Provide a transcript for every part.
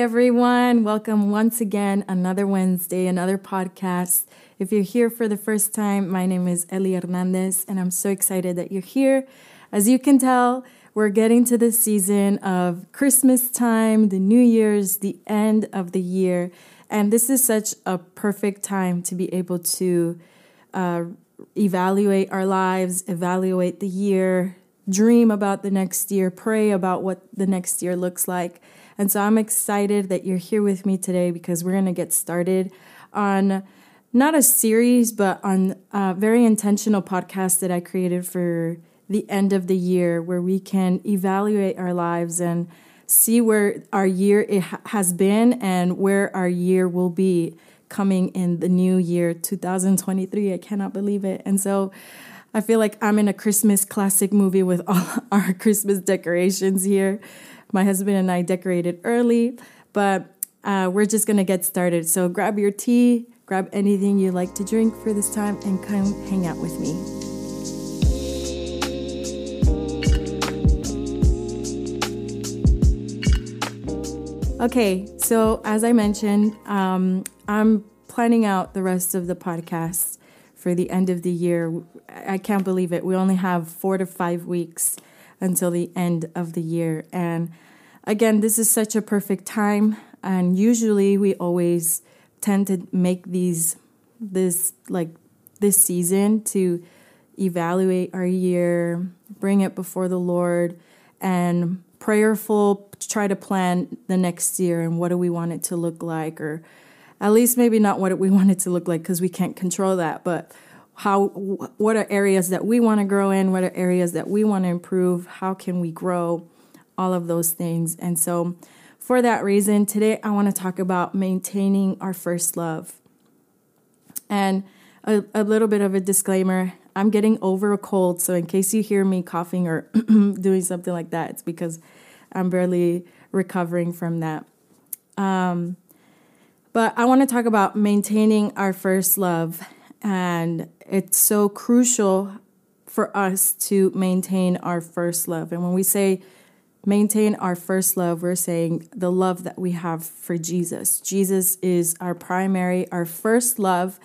everyone. Welcome once again, another Wednesday, another podcast. If you're here for the first time, my name is Ellie Hernandez, and I'm so excited that you're here. As you can tell, we're getting to the season of Christmas time, the New Year's, the end of the year. And this is such a perfect time to be able to uh, evaluate our lives, evaluate the year, dream about the next year, pray about what the next year looks like. And so I'm excited that you're here with me today because we're going to get started on not a series, but on a very intentional podcast that I created for the end of the year where we can evaluate our lives and see where our year has been and where our year will be coming in the new year 2023. I cannot believe it. And so I feel like I'm in a Christmas classic movie with all our Christmas decorations here. My husband and I decorated early, but uh, we're just gonna get started. So grab your tea, grab anything you like to drink for this time, and come hang out with me. Okay, so as I mentioned, um, I'm planning out the rest of the podcast for the end of the year. I can't believe it. We only have four to five weeks until the end of the year. And again, this is such a perfect time. And usually we always tend to make these, this like this season to evaluate our year, bring it before the Lord, and prayerful, try to plan the next year and what do we want it to look like or at least maybe not what we want it to look like because we can't control that, but how what are areas that we want to grow in, what are areas that we want to improve, how can we grow, all of those things. And so for that reason, today I want to talk about maintaining our first love. And a, a little bit of a disclaimer I'm getting over a cold, so in case you hear me coughing or doing something like that, it's because I'm barely recovering from that. Um, but I want to talk about maintaining our first love. And it's so crucial for us to maintain our first love. And when we say maintain our first love, we're saying the love that we have for Jesus. Jesus is our primary, our first love,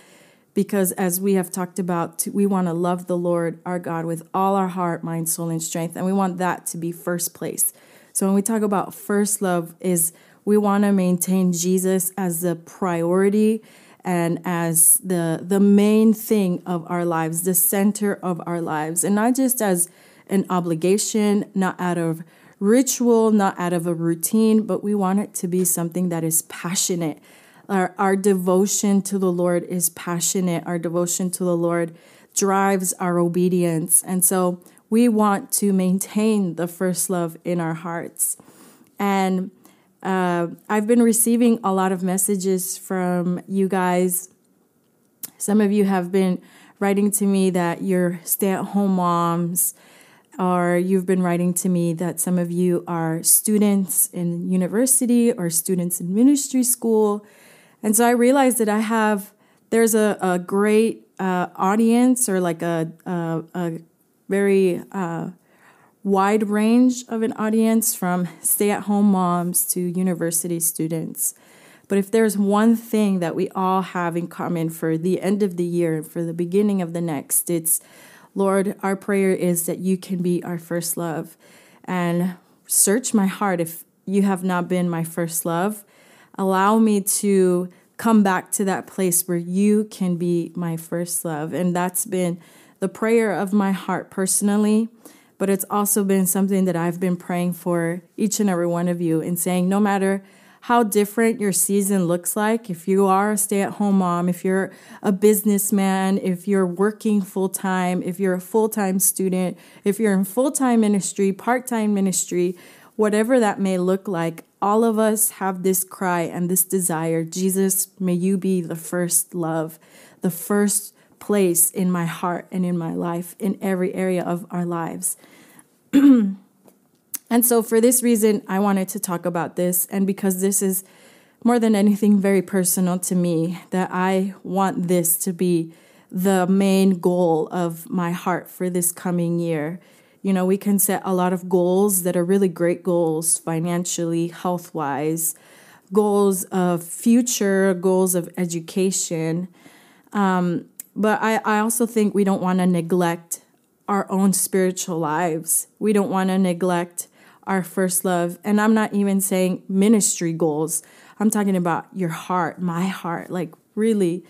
because as we have talked about, we want to love the Lord our God with all our heart, mind, soul, and strength. And we want that to be first place. So when we talk about first love, is we want to maintain Jesus as the priority and as the the main thing of our lives, the center of our lives, and not just as an obligation, not out of ritual, not out of a routine, but we want it to be something that is passionate. Our, our devotion to the Lord is passionate. Our devotion to the Lord drives our obedience. And so we want to maintain the first love in our hearts. And uh, I've been receiving a lot of messages from you guys. Some of you have been writing to me that you're stay at home moms, or you've been writing to me that some of you are students in university or students in ministry school. And so I realized that I have, there's a, a great uh, audience or like a, a, a very uh, wide range of an audience from stay at home moms to university students. But if there's one thing that we all have in common for the end of the year and for the beginning of the next, it's Lord, our prayer is that you can be our first love. And search my heart if you have not been my first love. Allow me to come back to that place where you can be my first love. And that's been the prayer of my heart personally but it's also been something that I've been praying for each and every one of you and saying no matter how different your season looks like, if you are a stay at home mom, if you're a businessman, if you're working full time, if you're a full time student, if you're in full time ministry, part time ministry, whatever that may look like, all of us have this cry and this desire Jesus, may you be the first love, the first place in my heart and in my life, in every area of our lives. and so, for this reason, I wanted to talk about this, and because this is more than anything very personal to me, that I want this to be the main goal of my heart for this coming year. You know, we can set a lot of goals that are really great goals financially, health wise, goals of future, goals of education. Um, but I, I also think we don't want to neglect our own spiritual lives. We don't want to neglect our first love. And I'm not even saying ministry goals. I'm talking about your heart, my heart. Like really,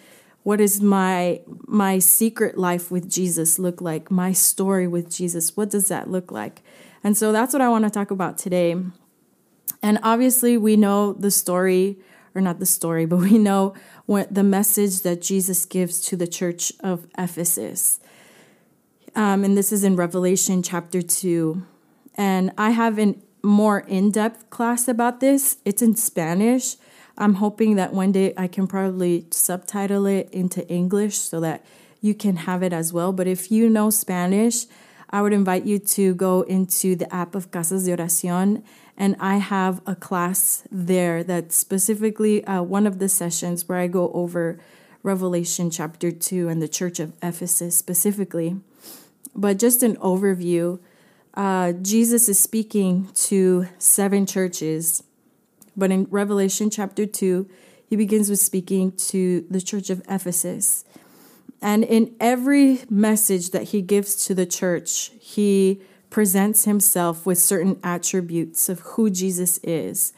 what is my my secret life with Jesus look like? My story with Jesus. What does that look like? And so that's what I want to talk about today. And obviously, we know the story, or not the story, but we know what the message that Jesus gives to the church of Ephesus. Um, and this is in Revelation chapter 2. And I have a more in depth class about this. It's in Spanish. I'm hoping that one day I can probably subtitle it into English so that you can have it as well. But if you know Spanish, I would invite you to go into the app of Casas de Oración. And I have a class there that's specifically uh, one of the sessions where I go over Revelation chapter 2 and the church of Ephesus specifically. But just an overview uh, Jesus is speaking to seven churches. But in Revelation chapter 2, he begins with speaking to the church of Ephesus. And in every message that he gives to the church, he presents himself with certain attributes of who Jesus is.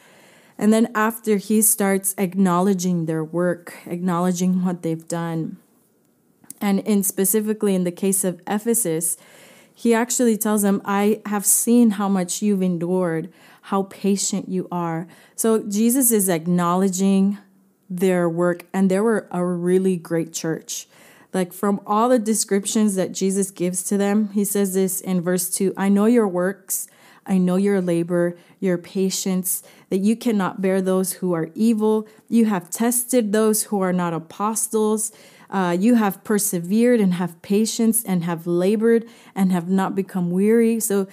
And then after he starts acknowledging their work, acknowledging what they've done. And in specifically in the case of Ephesus, he actually tells them, I have seen how much you've endured, how patient you are. So Jesus is acknowledging their work, and they were a really great church. Like from all the descriptions that Jesus gives to them, he says this in verse 2 I know your works, I know your labor, your patience, that you cannot bear those who are evil. You have tested those who are not apostles uh, you have persevered and have patience and have labored and have not become weary. So,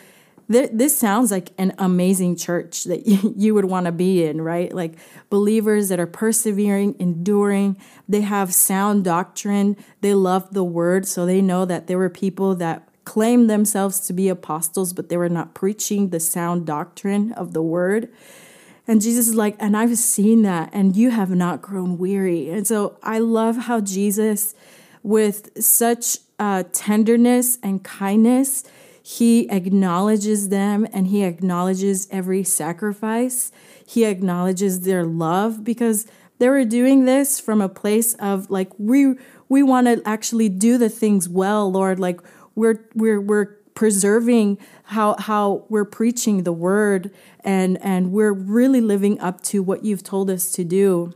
th- this sounds like an amazing church that you would want to be in, right? Like believers that are persevering, enduring. They have sound doctrine. They love the word. So, they know that there were people that claimed themselves to be apostles, but they were not preaching the sound doctrine of the word. And Jesus is like, and I've seen that, and you have not grown weary. And so I love how Jesus, with such uh, tenderness and kindness, he acknowledges them and he acknowledges every sacrifice. He acknowledges their love because they were doing this from a place of like we we want to actually do the things well, Lord. Like we're we're we're preserving how how we're preaching the word and and we're really living up to what you've told us to do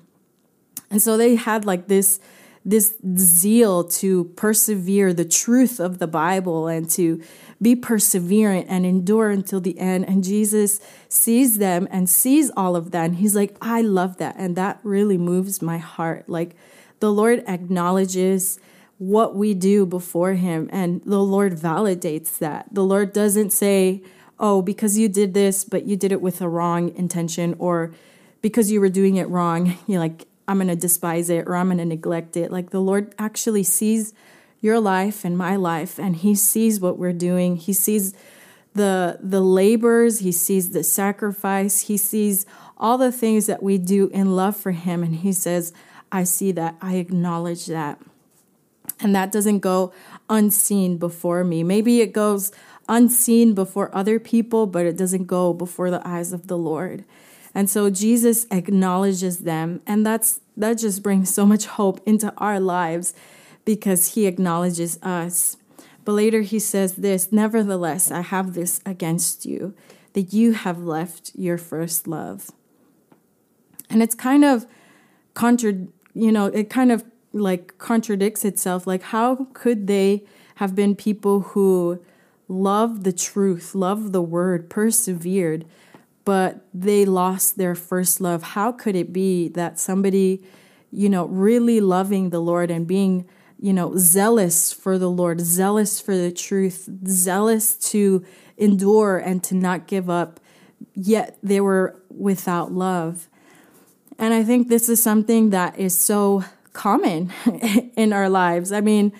and so they had like this this zeal to persevere the truth of the bible and to be perseverant and endure until the end and jesus sees them and sees all of that and he's like i love that and that really moves my heart like the lord acknowledges what we do before Him. And the Lord validates that. The Lord doesn't say, oh, because you did this, but you did it with a wrong intention, or because you were doing it wrong, you're like, I'm going to despise it or I'm going to neglect it. Like the Lord actually sees your life and my life, and He sees what we're doing. He sees the the labors he sees the sacrifice he sees all the things that we do in love for him and he says i see that i acknowledge that and that doesn't go unseen before me. Maybe it goes unseen before other people, but it doesn't go before the eyes of the Lord. And so Jesus acknowledges them, and that's that just brings so much hope into our lives because he acknowledges us. But later he says this, nevertheless, I have this against you that you have left your first love. And it's kind of contra you know, it kind of like contradicts itself. Like, how could they have been people who loved the truth, loved the word, persevered, but they lost their first love? How could it be that somebody, you know, really loving the Lord and being, you know, zealous for the Lord, zealous for the truth, zealous to endure and to not give up, yet they were without love? And I think this is something that is so common in our lives. I mean,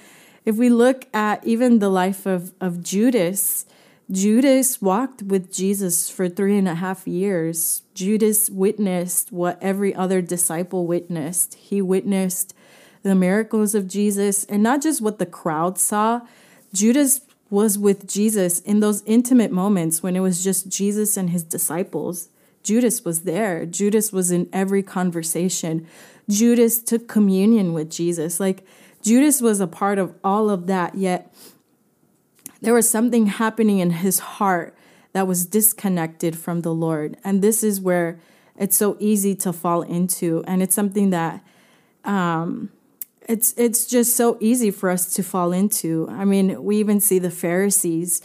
if we look at even the life of, of Judas, Judas walked with Jesus for three and a half years. Judas witnessed what every other disciple witnessed. He witnessed the miracles of Jesus and not just what the crowd saw. Judas was with Jesus in those intimate moments when it was just Jesus and his disciples. Judas was there. Judas was in every conversation. Judas took communion with Jesus. Like Judas was a part of all of that, yet there was something happening in his heart that was disconnected from the Lord. And this is where it's so easy to fall into. And it's something that um, it's it's just so easy for us to fall into. I mean, we even see the Pharisees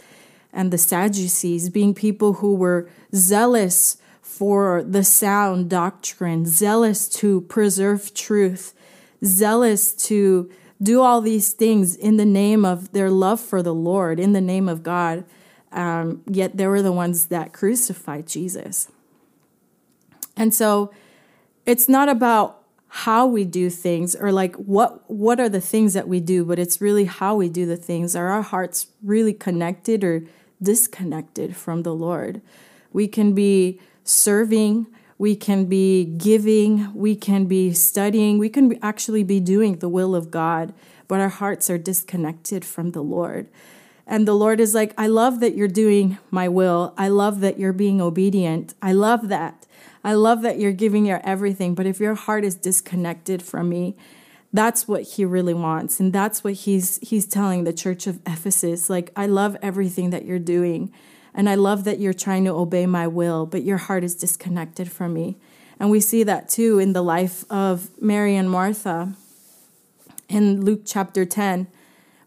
and the Sadducees being people who were zealous for the sound doctrine, zealous to preserve truth, zealous to do all these things in the name of their love for the Lord, in the name of God. Um, yet they were the ones that crucified Jesus. And so it's not about how we do things or like what what are the things that we do, but it's really how we do the things. Are our hearts really connected or disconnected from the Lord? We can be serving, we can be giving, we can be studying, we can actually be doing the will of God, but our hearts are disconnected from the Lord. And the Lord is like, I love that you're doing my will. I love that you're being obedient. I love that. I love that you're giving your everything. But if your heart is disconnected from me, that's what he really wants. And that's what he's he's telling the church of Ephesus. Like, I love everything that you're doing. And I love that you're trying to obey my will, but your heart is disconnected from me. And we see that too in the life of Mary and Martha in Luke chapter 10,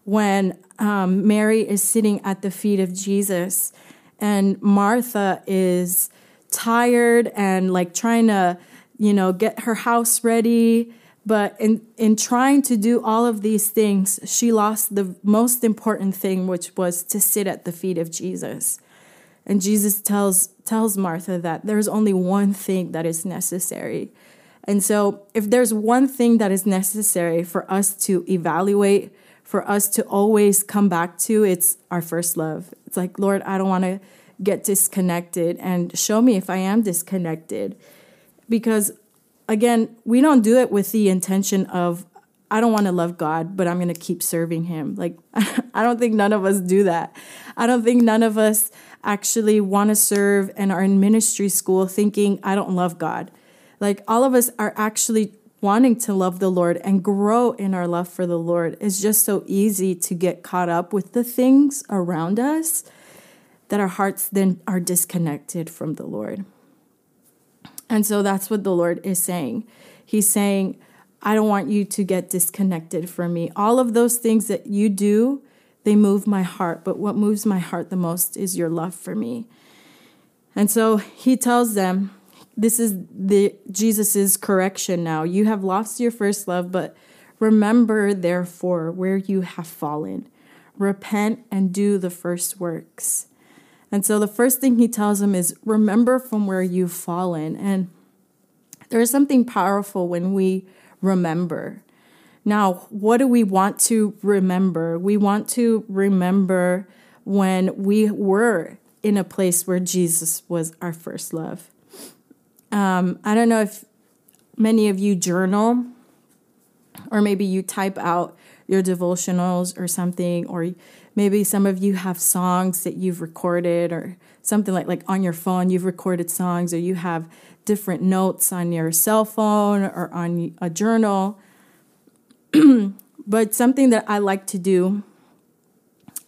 when um, Mary is sitting at the feet of Jesus and Martha is tired and like trying to, you know, get her house ready. But in, in trying to do all of these things, she lost the most important thing, which was to sit at the feet of Jesus. And Jesus tells tells Martha that there's only one thing that is necessary. And so if there's one thing that is necessary for us to evaluate, for us to always come back to, it's our first love. It's like, Lord, I don't want to get disconnected and show me if I am disconnected. Because again, we don't do it with the intention of I don't want to love God, but I'm going to keep serving him. Like I don't think none of us do that. I don't think none of us actually want to serve and are in ministry school thinking, I don't love God. Like all of us are actually wanting to love the Lord and grow in our love for the Lord. It's just so easy to get caught up with the things around us that our hearts then are disconnected from the Lord. And so that's what the Lord is saying. He's saying, I don't want you to get disconnected from me. All of those things that you do they move my heart, but what moves my heart the most is your love for me. And so he tells them, this is the Jesus's correction now. You have lost your first love, but remember therefore where you have fallen. Repent and do the first works. And so the first thing he tells them is remember from where you've fallen. And there is something powerful when we remember. Now, what do we want to remember? We want to remember when we were in a place where Jesus was our first love. Um, I don't know if many of you journal, or maybe you type out your devotionals or something, or maybe some of you have songs that you've recorded, or something like like on your phone you've recorded songs, or you have different notes on your cell phone or on a journal. but something that I like to do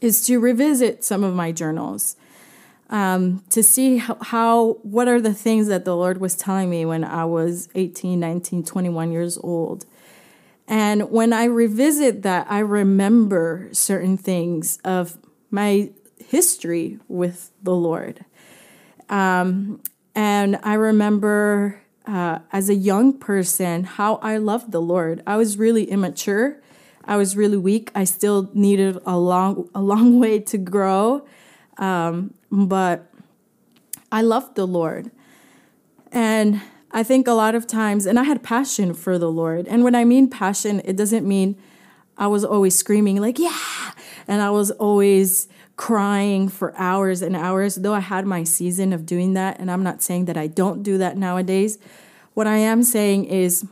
is to revisit some of my journals um, to see how, how, what are the things that the Lord was telling me when I was 18, 19, 21 years old. And when I revisit that, I remember certain things of my history with the Lord. Um, and I remember uh, as a young person how I loved the Lord. I was really immature. I was really weak. I still needed a long a long way to grow, um, but I loved the Lord, and I think a lot of times, and I had passion for the Lord. And when I mean passion, it doesn't mean I was always screaming like yeah, and I was always crying for hours and hours, though I had my season of doing that. And I'm not saying that I don't do that nowadays. What I am saying is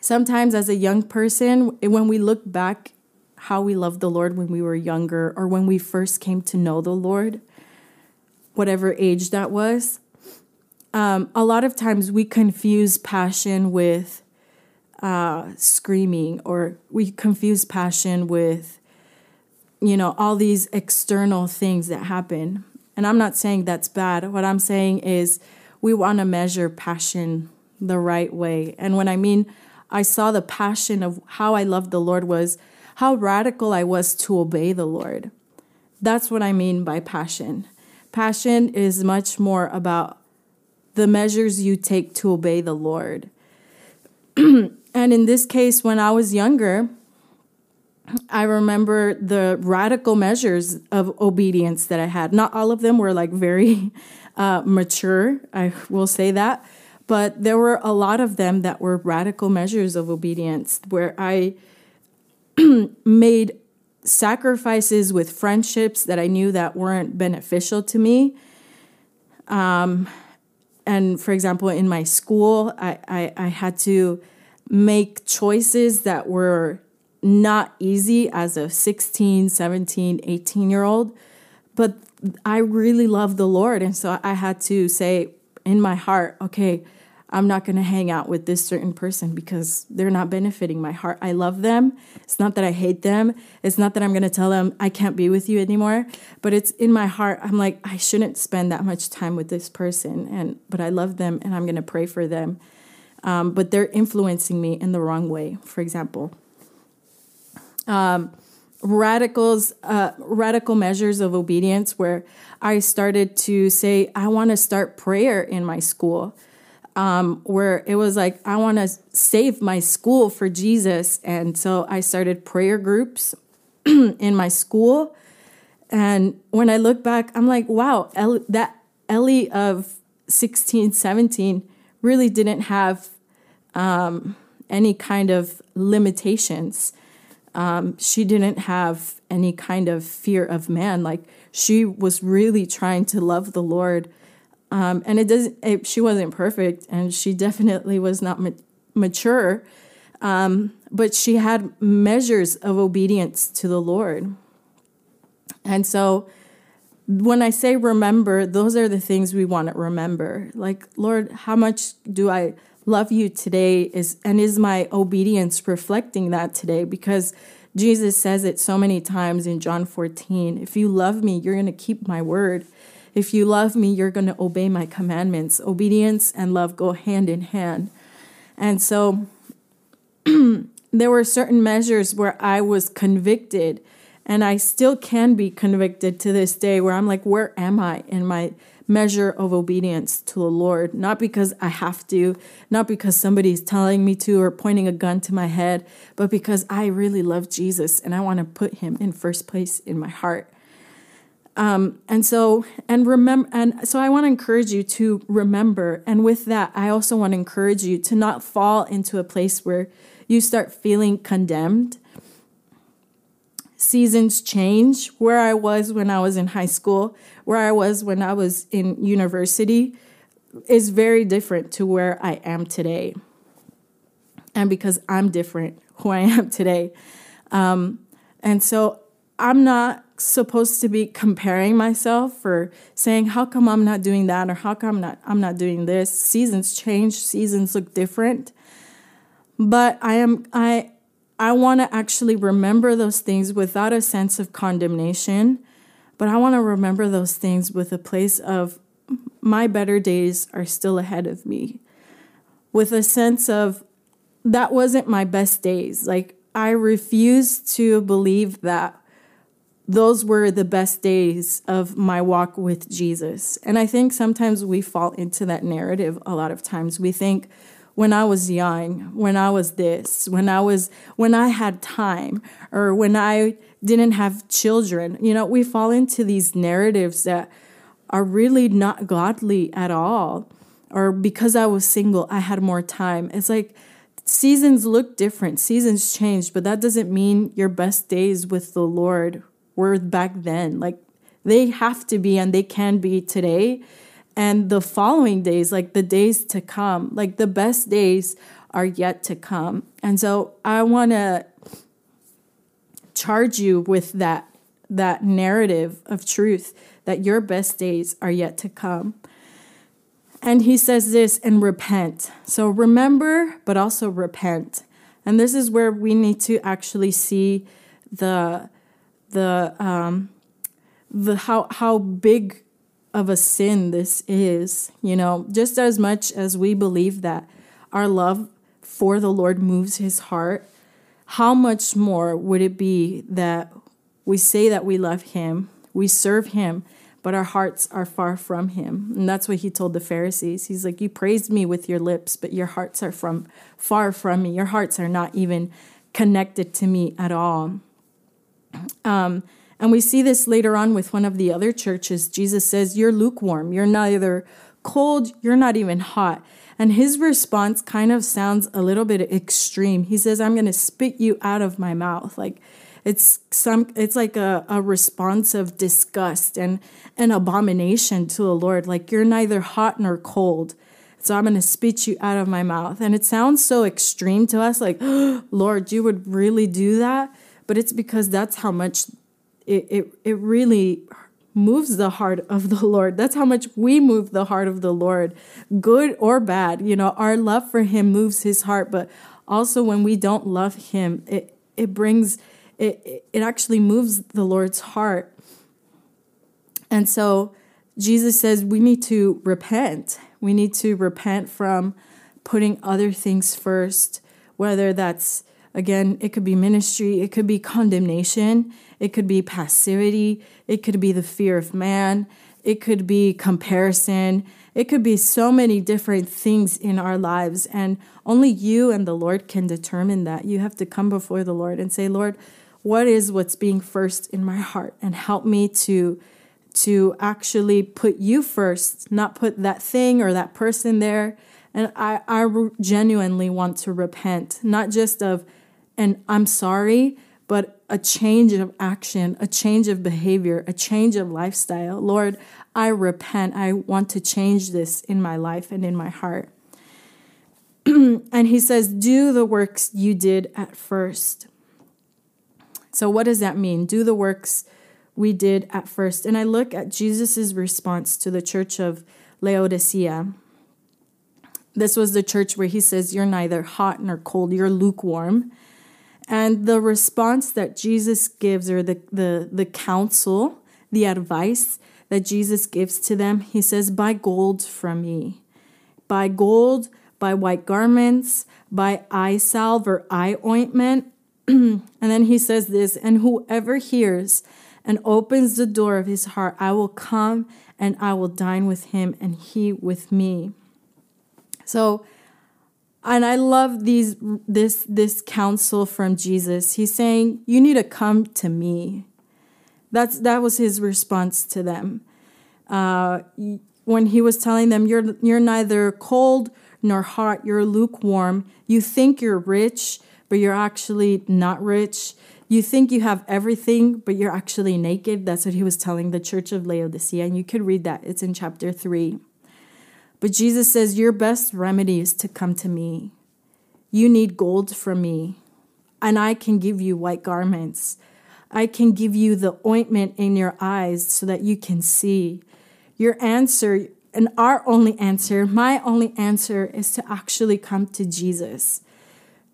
sometimes as a young person, when we look back how we loved the Lord when we were younger or when we first came to know the Lord, whatever age that was, um, a lot of times we confuse passion with uh, screaming, or we confuse passion with, you know, all these external things that happen. And I'm not saying that's bad. What I'm saying is we want to measure passion the right way. And when I mean I saw the passion of how I loved the Lord was how radical I was to obey the Lord. That's what I mean by passion. Passion is much more about the measures you take to obey the Lord. and in this case, when I was younger, I remember the radical measures of obedience that I had. Not all of them were like very uh, mature, I will say that, but there were a lot of them that were radical measures of obedience where I made sacrifices with friendships that I knew that weren't beneficial to me. Um, and for example, in my school, I, I, I had to make choices that were not easy as a 16, 17, 18 year old. But I really love the Lord. And so I had to say in my heart, okay, I'm not going to hang out with this certain person because they're not benefiting my heart. I love them. It's not that I hate them. It's not that I'm going to tell them I can't be with you anymore, but it's in my heart. I'm like I shouldn't spend that much time with this person and but I love them and I'm going to pray for them. Um, but they're influencing me in the wrong way, for example. Um, radicals uh, radical measures of obedience where I started to say I want to start prayer in my school um, where it was like, I want to save my school for Jesus. And so I started prayer groups in my school. And when I look back, I'm like, wow, that Ellie of 16, 17 really didn't have um, any kind of limitations. Um, she didn't have any kind of fear of man. Like she was really trying to love the Lord um, and it does. It, she wasn't perfect, and she definitely was not ma- mature. Um, but she had measures of obedience to the Lord. And so, when I say remember, those are the things we want to remember. Like, Lord, how much do I love you today? Is and is my obedience reflecting that today? Because Jesus says it so many times in John 14. If you love me, you're going to keep my word. If you love me, you're going to obey my commandments. Obedience and love go hand in hand. And so there were certain measures where I was convicted, and I still can be convicted to this day, where I'm like, where am I in my measure of obedience to the Lord? Not because I have to, not because somebody's telling me to or pointing a gun to my head, but because I really love Jesus and I want to put him in first place in my heart. Um, and so, and remember, and so I want to encourage you to remember. And with that, I also want to encourage you to not fall into a place where you start feeling condemned. Seasons change. Where I was when I was in high school, where I was when I was in university, is very different to where I am today. And because I'm different, who I am today. Um, and so I'm not supposed to be comparing myself or saying how come I'm not doing that or how come I'm not I'm not doing this. Seasons change, seasons look different. But I am I I want to actually remember those things without a sense of condemnation, but I want to remember those things with a place of my better days are still ahead of me. With a sense of that wasn't my best days. Like I refuse to believe that those were the best days of my walk with Jesus. And I think sometimes we fall into that narrative a lot of times. We think when I was young, when I was this, when I was when I had time or when I didn't have children. You know, we fall into these narratives that are really not godly at all. Or because I was single, I had more time. It's like seasons look different, seasons change, but that doesn't mean your best days with the Lord were back then. Like they have to be and they can be today. And the following days, like the days to come, like the best days are yet to come. And so I want to charge you with that that narrative of truth that your best days are yet to come. And he says this and repent. So remember, but also repent. And this is where we need to actually see the the um, the how how big of a sin this is. You know, just as much as we believe that our love for the Lord moves His heart, how much more would it be that we say that we love Him, we serve Him, but our hearts are far from him. And that's what he told the Pharisees. He's like, You praised me with your lips, but your hearts are from far from me. Your hearts are not even connected to me at all. Um, and we see this later on with one of the other churches. Jesus says, You're lukewarm. You're neither cold, you're not even hot. And his response kind of sounds a little bit extreme. He says, I'm going to spit you out of my mouth. Like, it's some it's like a, a response of disgust and an abomination to the Lord. Like you're neither hot nor cold. So I'm going to spit you out of my mouth. And it sounds so extreme to us, like, oh, Lord, you would really do that. But it's because that's how much it, it, it really moves the heart of the Lord. That's how much we move the heart of the Lord, good or bad. You know, our love for Him moves His heart, but also when we don't love Him, it, it brings it, it actually moves the Lord's heart. And so Jesus says we need to repent. We need to repent from putting other things first, whether that's, again, it could be ministry, it could be condemnation, it could be passivity, it could be the fear of man, it could be comparison, it could be so many different things in our lives. And only you and the Lord can determine that. You have to come before the Lord and say, Lord, what is what's being first in my heart and help me to to actually put you first not put that thing or that person there and i i genuinely want to repent not just of and i'm sorry but a change of action a change of behavior a change of lifestyle lord i repent i want to change this in my life and in my heart and he says do the works you did at first so, what does that mean? Do the works we did at first. And I look at Jesus' response to the church of Laodicea. This was the church where he says, You're neither hot nor cold, you're lukewarm. And the response that Jesus gives, or the, the, the counsel, the advice that Jesus gives to them, he says, Buy gold from me. Buy gold, buy white garments, buy eye salve or eye ointment, and then he says this, and whoever hears and opens the door of his heart, I will come and I will dine with him and he with me. So, and I love these this this counsel from Jesus. He's saying, "You need to come to me." That's that was his response to them. Uh, when he was telling them, "You're you're neither cold nor hot. You're lukewarm. You think you're rich but you're actually not rich. You think you have everything, but you're actually naked. That's what he was telling the church of Laodicea. And you could read that, it's in chapter 3. But Jesus says, Your best remedy is to come to me. You need gold from me, and I can give you white garments. I can give you the ointment in your eyes so that you can see. Your answer, and our only answer, my only answer, is to actually come to Jesus.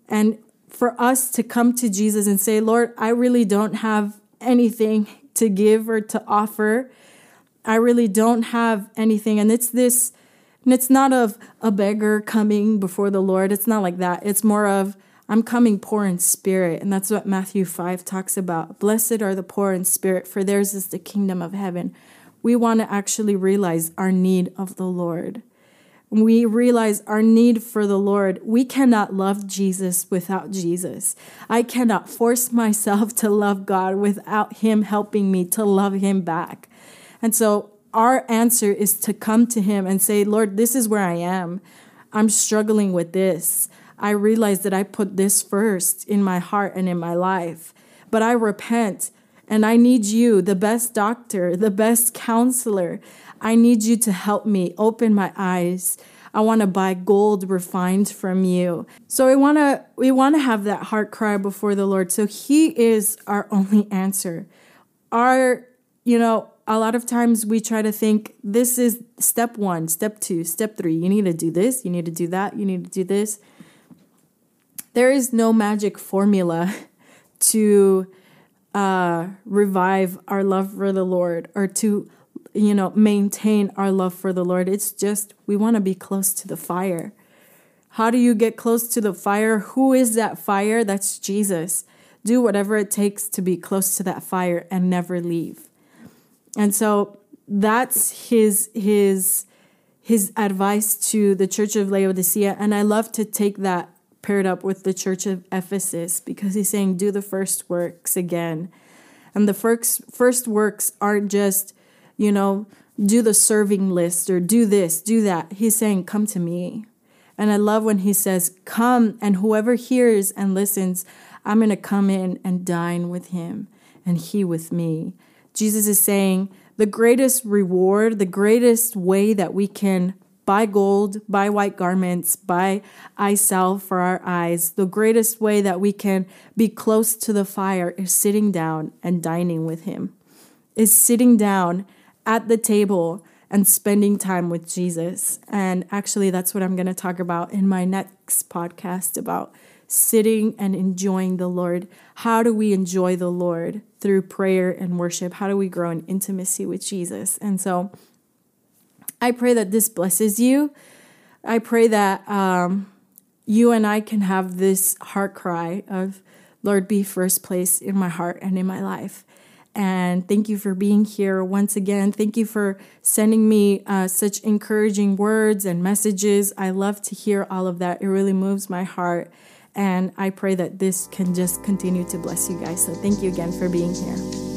And for us to come to Jesus and say, Lord, I really don't have anything to give or to offer. I really don't have anything. And it's this, and it's not of a beggar coming before the Lord. It's not like that. It's more of, I'm coming poor in spirit. And that's what Matthew 5 talks about. Blessed are the poor in spirit, for theirs is the kingdom of heaven. We want to actually realize our need of the Lord we realize our need for the Lord, we cannot love Jesus without Jesus. I cannot force myself to love God without Him helping me to love Him back. And so our answer is to come to Him and say, Lord, this is where I am. I'm struggling with this. I realize that I put this first in my heart and in my life, but I repent And I need you, the best doctor, the best counselor. I need you to help me open my eyes. I want to buy gold refined from you. So we want to we want to have that heart cry before the Lord. So he is our only answer. Our you know, a lot of times we try to think this is step 1, step 2, step 3. You need to do this, you need to do that, you need to do this. There is no magic formula to uh, revive our love for the Lord or to, you know, maintain our love for the Lord. It's just we want to be close to the fire. How do you get close to the fire? Who is that fire? That's Jesus. Do whatever it takes to be close to that fire and never leave. And so that's his his his advice to the church of Laodicea and I love to take that paired up with the church of Ephesus because he's saying, do the first works again. And the first, first works aren't just, you know, do the serving list or do this, do that. He's saying, come to me. And I love when he says, come, and whoever hears and listens, I'm going to come in and dine with him and he with me. Jesus is saying, the greatest reward, the greatest way that we can buy gold, buy white garments, buy eye salve for our eyes. The greatest way that we can be close to the fire is sitting down and dining with Him, is sitting down at the table and spending time with Jesus. And actually, that's what I'm going to talk about in my next podcast about sitting and enjoying the Lord. How do we enjoy the Lord through prayer and worship? How do we grow in intimacy with Jesus? And so, I pray that this blesses you. I pray that um, you and I can have this heart cry of, Lord, be first place in my heart and in my life. And thank you for being here once again. Thank you for sending me uh, such encouraging words and messages. I love to hear all of that. It really moves my heart. And I pray that this can just continue to bless you guys. So thank you again for being here.